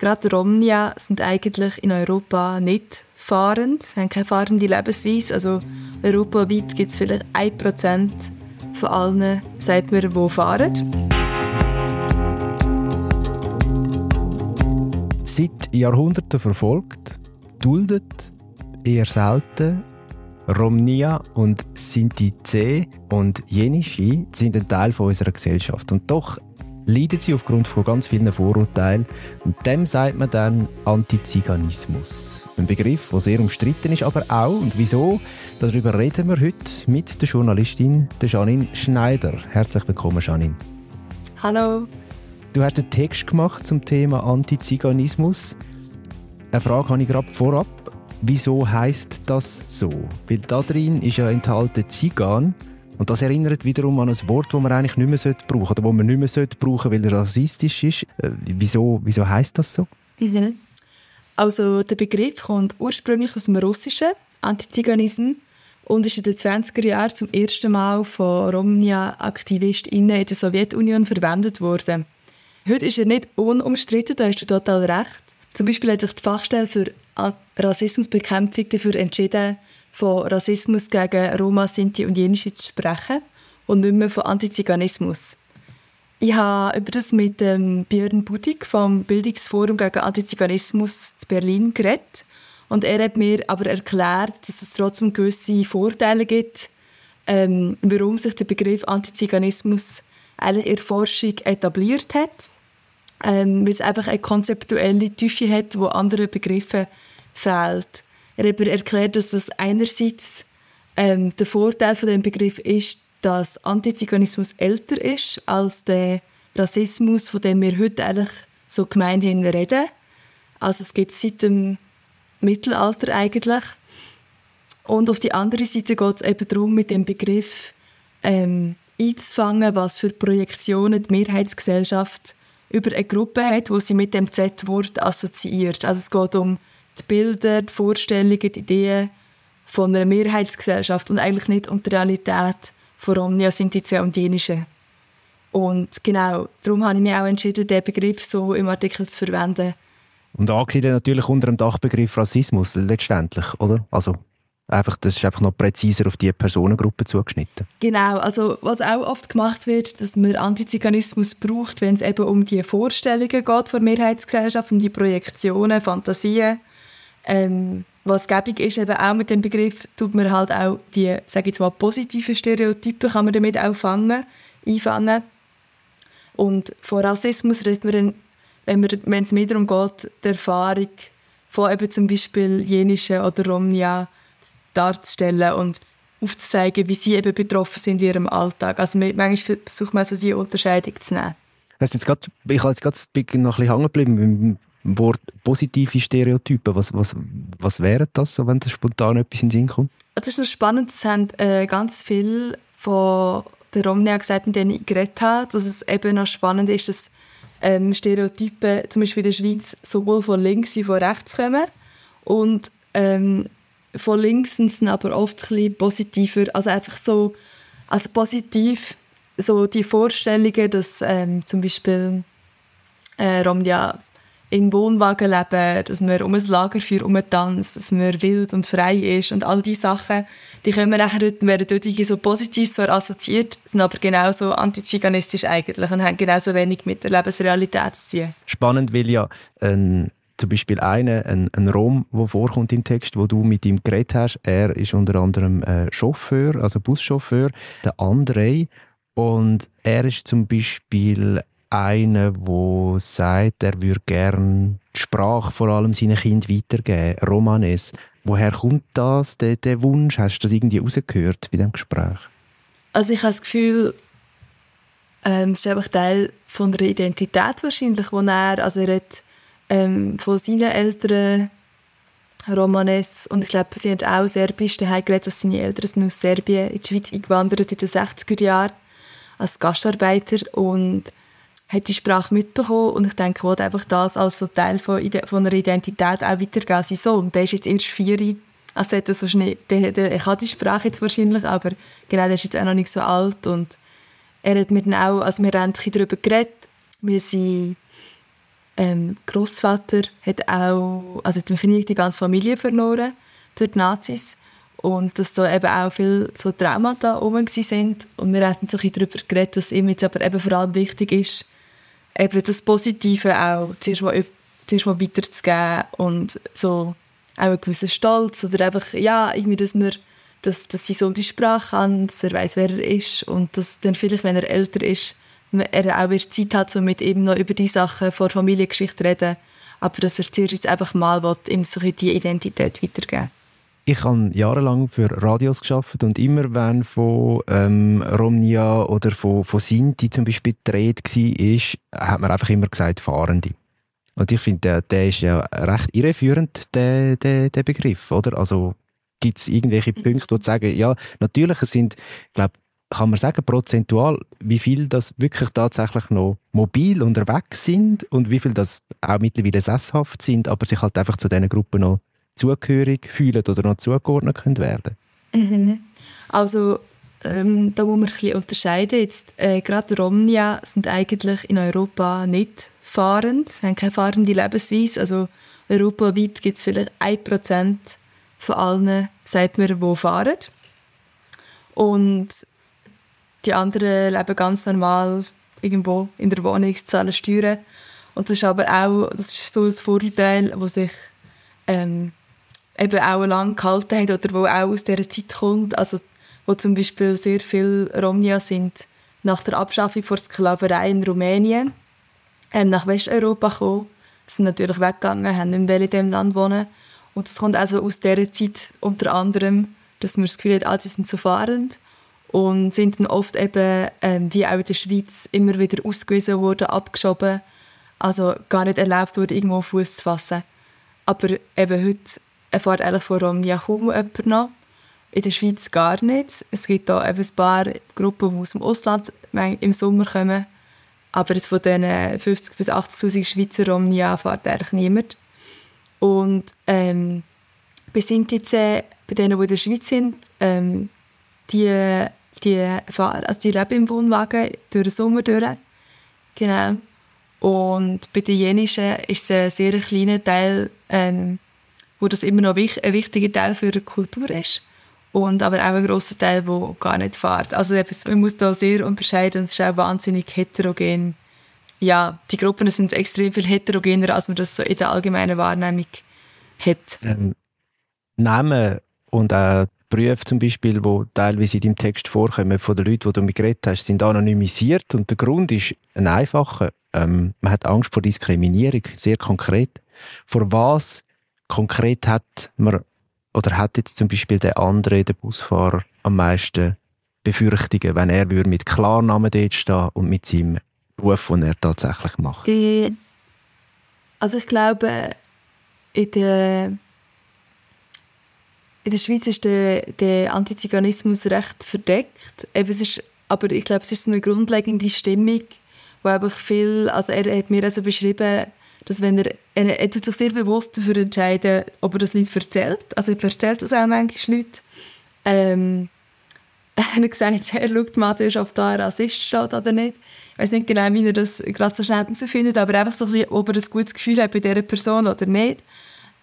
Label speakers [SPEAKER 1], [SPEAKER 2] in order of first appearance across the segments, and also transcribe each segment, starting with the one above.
[SPEAKER 1] Gerade Romnia sind eigentlich in Europa nicht fahrend, haben keine fahrende Lebensweise. Also europaweit gibt es vielleicht 1% von allen, sagt man, die fahren.
[SPEAKER 2] Seit Jahrhunderten verfolgt, duldet eher selten Romnia und Sinti C und Jenischi sind ein Teil unserer Gesellschaft. Und doch leiden sie aufgrund von ganz vielen Vorurteilen. Und dem sagt man dann Antiziganismus. Ein Begriff, der sehr umstritten ist, aber auch, und wieso, darüber reden wir heute mit der Journalistin der Janine Schneider. Herzlich willkommen, Janine.
[SPEAKER 1] Hallo.
[SPEAKER 2] Du hast einen Text gemacht zum Thema Antiziganismus. Eine Frage habe ich gerade vorab. Wieso heißt das so? Weil da drin ist ja enthalten Zigan und das erinnert wiederum an ein Wort, das man eigentlich nicht mehr brauchen sollte, oder das man nicht mehr brauchen sollte, weil es rassistisch ist. Äh, wieso, wieso heißt das so?
[SPEAKER 1] Mhm. Also der Begriff kommt ursprünglich aus dem Russischen, Antiziganismus, und ist in den 20er Jahren zum ersten Mal von Romnia-AktivistInnen in der Sowjetunion verwendet worden. Heute ist er nicht unumstritten, da hast du total recht. Zum Beispiel hat sich die Fachstelle für Rassismusbekämpfung dafür entschieden, von Rassismus gegen Roma, Sinti und Jenische zu sprechen und nicht mehr von Antiziganismus. Ich habe über das mit ähm, Björn Budig vom Bildungsforum gegen Antiziganismus in Berlin geredet. Und er hat mir aber erklärt, dass es trotzdem gewisse Vorteile gibt, ähm, warum sich der Begriff Antiziganismus eigentlich in der Forschung etabliert hat. Ähm, weil es einfach eine konzeptuelle Tiefe hat, wo andere Begriffe fehlt. Er hat erklärt, dass das einerseits ähm, der Vorteil von dem Begriff ist, dass Antiziganismus älter ist als der Rassismus, von dem wir heute eigentlich so gemeinhin reden. Also es geht seit dem Mittelalter eigentlich. Und auf die andere Seite geht es eben darum, mit dem Begriff ähm, einzufangen, was für Projektionen die Mehrheitsgesellschaft über eine Gruppe hat, wo sie mit dem Z-Wort assoziiert. Also es geht um die Bilder, die Vorstellungen, die Ideen von einer Mehrheitsgesellschaft und eigentlich nicht um die Realität von Romnia, Sintize und Dänische. Und genau, darum habe ich mich auch entschieden, diesen Begriff so im Artikel zu verwenden.
[SPEAKER 2] Und angesiedelt natürlich unter dem Dachbegriff Rassismus letztendlich, oder? Also einfach, das ist einfach noch präziser auf die Personengruppe zugeschnitten.
[SPEAKER 1] Genau, also was auch oft gemacht wird, dass man Antiziganismus braucht, wenn es eben um die Vorstellungen geht von Mehrheitsgesellschaft, um die Projektionen, Fantasien ähm, was gäbig ist, eben auch mit dem Begriff, tut man halt auch die, sage ich mal, positiven Stereotypen kann man damit auch fangen, einfangen. Und von Rassismus redet man, wenn, man, wenn es mehr darum geht, die Erfahrung von eben zum Beispiel jenischen oder Romnia darzustellen und aufzuzeigen, wie sie eben betroffen sind in ihrem Alltag. Also manchmal versucht man so diese Unterscheidung zu nehmen.
[SPEAKER 2] Jetzt grad, ich habe jetzt gerade noch ein bisschen hängen geblieben Wort positive Stereotypen. Was, was, was wären das, wenn da spontan etwas in den Sinn kommt?
[SPEAKER 1] Es ist noch spannend, es haben äh, ganz viel von der Romney gesagt, mit denen ich geredet habe, dass es eben noch spannend ist, dass ähm, Stereotypen zum Beispiel in der Schweiz sowohl von links wie von rechts kommen. Und ähm, von links sind sie aber oft ein positiver, also einfach so, also positiv, so die Vorstellungen, dass ähm, zum Beispiel äh, Romnia in Wohnwagen leben, dass man um ein Lagerfeuer tanzt, dass man wild und frei ist und all diese Sachen, die können wir nachher, werden dort so positiv zwar assoziiert, sind aber genauso antiziganistisch eigentlich und haben genauso wenig mit der Lebensrealität zu tun.
[SPEAKER 2] Spannend, weil ja ein zum Beispiel einer, ein, ein Rom, der vorkommt im Text, wo du mit ihm geredet hast. Er ist unter anderem äh, Chauffeur, also Buschauffeur, der André. Und er ist zum Beispiel einer, der sagt, er würde gerne die Sprache vor allem seinen Kindern weitergeben, Romanes. Woher kommt das, der, der Wunsch? Hast du das irgendwie rausgehört bei diesem Gespräch?
[SPEAKER 1] Also ich habe das Gefühl, ähm, es ist einfach Teil von der Identität wahrscheinlich, wo er, also er hat ähm, von seinen Eltern Romanes und ich glaube, sie haben auch Serbisch daheim geredet, dass seine Eltern sind aus Serbien in die Schweiz eingewandert in den 60er Jahren als Gastarbeiter und hat die Sprache mitbekommen und ich denke, ich einfach das als so Teil von, von einer Identität auch weitergeben an Sohn. Der ist jetzt erst vier, also hat er so schnell, der, der, er kann die Sprache jetzt wahrscheinlich, aber genau, der ist jetzt auch noch nicht so alt und er hat mit ihm auch, also wir haben darüber geredet, wir sind ähm, Großvater hat auch, also Krieg die ganze Familie verloren durch die Nazis und dass da eben auch viele so Traumata rum sind und wir hatten so ein darüber geredet, dass ihm jetzt aber eben vor allem wichtig ist, eben das Positive auch zuerst mal, zuerst mal weiterzugeben und so auch einen gewissen Stolz oder einfach, ja, irgendwie, dass man dass, dass sie so die Sprache kann, dass er weiß, wer er ist und dass dann vielleicht, wenn er älter ist, er auch wieder Zeit hat, so mit ihm noch über die Sachen vor Familiengeschichte reden, aber dass er zuerst jetzt einfach mal will, ihm so die Identität weitergeben
[SPEAKER 2] ich habe jahrelang für Radios geschafft und immer wenn von ähm, Romnia oder von, von Sinti zum Beispiel gedreht war, hat man einfach immer gesagt Fahrende. Und ich finde, der, der ist ja recht irreführend, der, der, der Begriff, oder? Also gibt es irgendwelche mhm. Punkte, wo du sagen, ja, natürlich, es sind, glaube kann man sagen, prozentual, wie viel das wirklich tatsächlich noch mobil unterwegs sind und wie viel das auch mittlerweile sesshaft sind, aber sich halt einfach zu diesen Gruppen noch zugehörig fühlen oder noch zugeordnet können werden
[SPEAKER 1] mhm. Also ähm, da muss man ein bisschen unterscheiden. Jetzt, äh, gerade Romnia sind eigentlich in Europa nicht fahrend, haben keine fahrende Lebensweise. Also europaweit gibt es vielleicht 1% von allen, sagt man, die fahren. Und die anderen leben ganz normal irgendwo in der Wohnung, zahlen Steuern. Und das ist aber auch das ist so ein Vorurteil, das sich ähm, eben auch lange gehalten hat oder wo auch aus dieser Zeit kommt. Also wo zum Beispiel sehr viele Romnia sind nach der Abschaffung der Sklaverei in Rumänien ähm, nach Westeuropa gekommen, sind natürlich weggegangen, haben nicht mehr in diesem Land wohnen. Und das kommt also aus dieser Zeit unter anderem, dass man das Gefühl hat, alle sind so fahrend und sind dann oft eben, ähm, wie auch in der Schweiz, immer wieder ausgewiesen worden, abgeschoben, also gar nicht erlaubt wurde, irgendwo Fuß zu fassen. Aber eben heute erfährt eigentlich vor allem ja kaum jemand. In der Schweiz gar nicht. Es gibt eben ein paar Gruppen, die aus dem Ausland im Sommer kommen. Aber es von diesen 50.000 bis 80.000 Schweizer Romnia erfährt eigentlich niemand. Und ähm, sind jetzt äh, bei denen, die in der Schweiz sind, ähm, die, die, also die leben im Wohnwagen durch den Sommer durch. Genau. Und bei den Jenischen ist es ein sehr kleiner Teil, ähm, wo das immer noch ein wichtiger Teil für die Kultur ist. Und aber auch ein grosser Teil, der gar nicht fährt. Also man muss da sehr unterscheiden, es ist auch wahnsinnig heterogen. Ja, die Gruppen sind extrem viel heterogener, als man das so in der allgemeinen Wahrnehmung hat.
[SPEAKER 2] Ähm, Namen und auch Berufe zum Beispiel, die teilweise in deinem Text vorkommen, von den Leuten, die du mit geredet hast, sind anonymisiert und der Grund ist ein einfacher. Ähm, man hat Angst vor Diskriminierung, sehr konkret. Vor was konkret hat man oder hat jetzt zum Beispiel der andere, der Busfahrer, am meisten Befürchtungen, wenn er mit Klarnamen dort stehen und mit seinem Beruf, den er tatsächlich macht?
[SPEAKER 1] Also ich glaube, in der, in der Schweiz ist der, der Antiziganismus recht verdeckt. Eben, es ist, aber ich glaube, es ist so eine grundlegende Stimmung, wo einfach viel, also er hat mir also beschrieben, dass wenn er, er, er tut sich sehr bewusst dafür entscheiden, ob er das Lied erzählt. Also er erzählt das auch manchmal Leute. Ähm, er hat gesagt, er schaut mal zuerst, ob da ein Rassist steht oder nicht. Ich weiß nicht genau, wie er das gerade so schnell herausfindet, aber einfach so ein bisschen, ob er ein gutes Gefühl hat bei dieser Person oder nicht.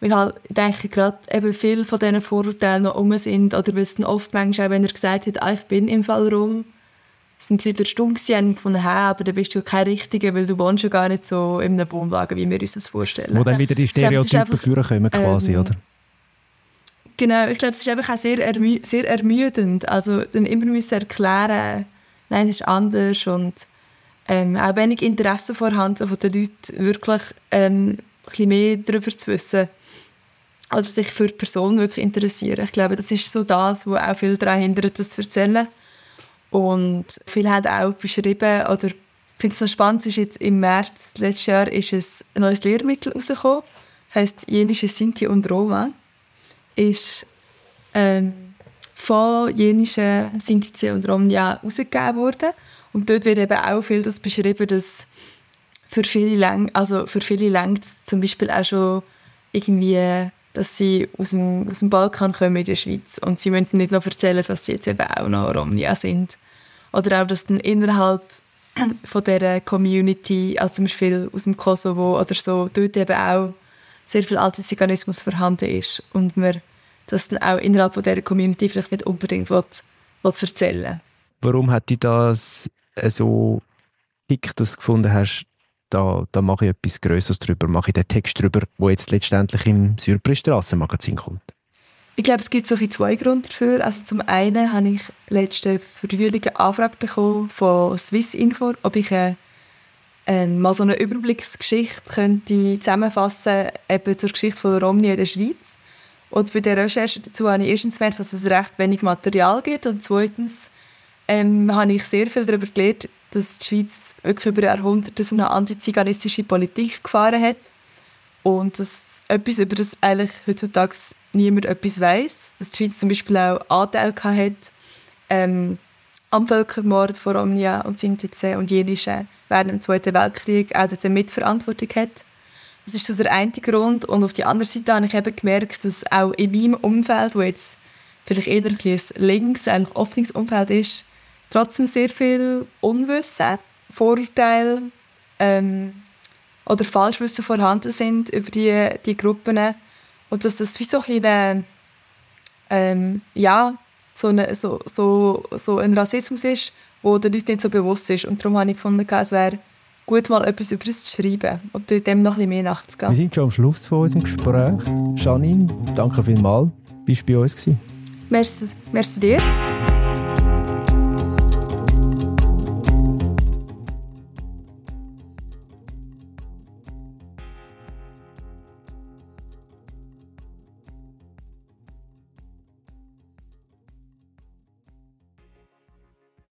[SPEAKER 1] Weil halt, ich denke gerade eben viele von diesen Vorurteilen noch um sind, oder weil es oft manchmal auch, wenn er gesagt hat, ah, ich bin im Fall rum, sind wieder stumm gewesen, von her, aber dann bist du kein Richtiger, weil du wohnst ja gar nicht so in einem Wohnwagen, wie wir uns das vorstellen.
[SPEAKER 2] Wo dann wieder die Stereotypen führen können quasi, ähm, oder?
[SPEAKER 1] Genau, ich glaube, es ist einfach auch sehr, ermü sehr ermüdend. Also dann immer müssen erklären, nein, es ist anders und ähm, auch wenig Interesse vorhanden von den Leuten, wirklich ähm, ein bisschen mehr darüber zu wissen oder sich für die Person wirklich interessieren. Ich glaube, das ist so das, was auch viel daran hindert, das zu erzählen. Und viele haben auch beschrieben, oder ich finde es noch spannend, ist jetzt im März letztes Jahr ist ein neues Lehrmittel rausgekommen. Das heisst Jenische Sinti und Roma. Ist ähm, von jenischen Sinti und Roma herausgegeben worden. Und dort wird eben auch viel das beschrieben, dass für viele lang, also für viele langt zum Beispiel auch schon irgendwie dass sie aus dem, aus dem Balkan kommen in der Schweiz und sie müssen nicht noch erzählen, dass sie jetzt eben auch noch Romnia sind. Oder auch, dass dann innerhalb von dieser Community, also zum Beispiel aus dem Kosovo oder so, dort eben auch sehr viel Antiziganismus vorhanden ist und man das dann auch innerhalb von dieser Community vielleicht nicht unbedingt will, will erzählen
[SPEAKER 2] Warum hat dich das so dick, dass du gefunden hast, da, da mache ich etwas Größeres drüber, mache ich den Text drüber, der jetzt letztendlich im Surprise-Strassen-Magazin kommt?
[SPEAKER 1] Ich glaube, es gibt so zwei Gründe dafür. Also zum einen habe ich letzte Frühling eine Anfrage bekommen von Swissinfo, ob ich eine, äh, mal so eine Überblicksgeschichte könnte zusammenfassen eben zur Geschichte von Romni in der Schweiz. Und bei der Recherche dazu habe ich erstens gemerkt, dass es recht wenig Material gibt und zweitens ähm, habe ich sehr viel darüber gelernt, dass die Schweiz wirklich über Jahrhunderte so eine antiziganistische Politik gefahren hat und dass etwas, über das eigentlich heutzutage niemand etwas weiß, dass die Schweiz zum Beispiel auch Anteil hat ähm, am Völkermord von Romnia und Sinti und Jenische während dem Zweiten Weltkrieg auch dort Mitverantwortung hat. Das ist so der eine Grund. Und auf der anderen Seite habe ich eben gemerkt, dass auch in meinem Umfeld, wo jetzt vielleicht eher ein links, eigentlich offenes Umfeld ist, trotzdem sehr viel Unwissen, Vorurteile ähm, oder Falschwissen vorhanden sind über die, die Gruppen und dass das wie so ein ähm, ja, so, eine, so, so, so ein Rassismus ist, wo den Leuten nicht so bewusst ist. Und darum habe ich gefunden, es wäre gut, mal etwas über das zu schreiben und dem noch ein bisschen mehr nachzugehen.
[SPEAKER 2] Wir sind schon am Schluss von unserem Gespräch. Janine, danke vielmals. Bist du bei uns? Gewesen?
[SPEAKER 1] Merci, merci dir.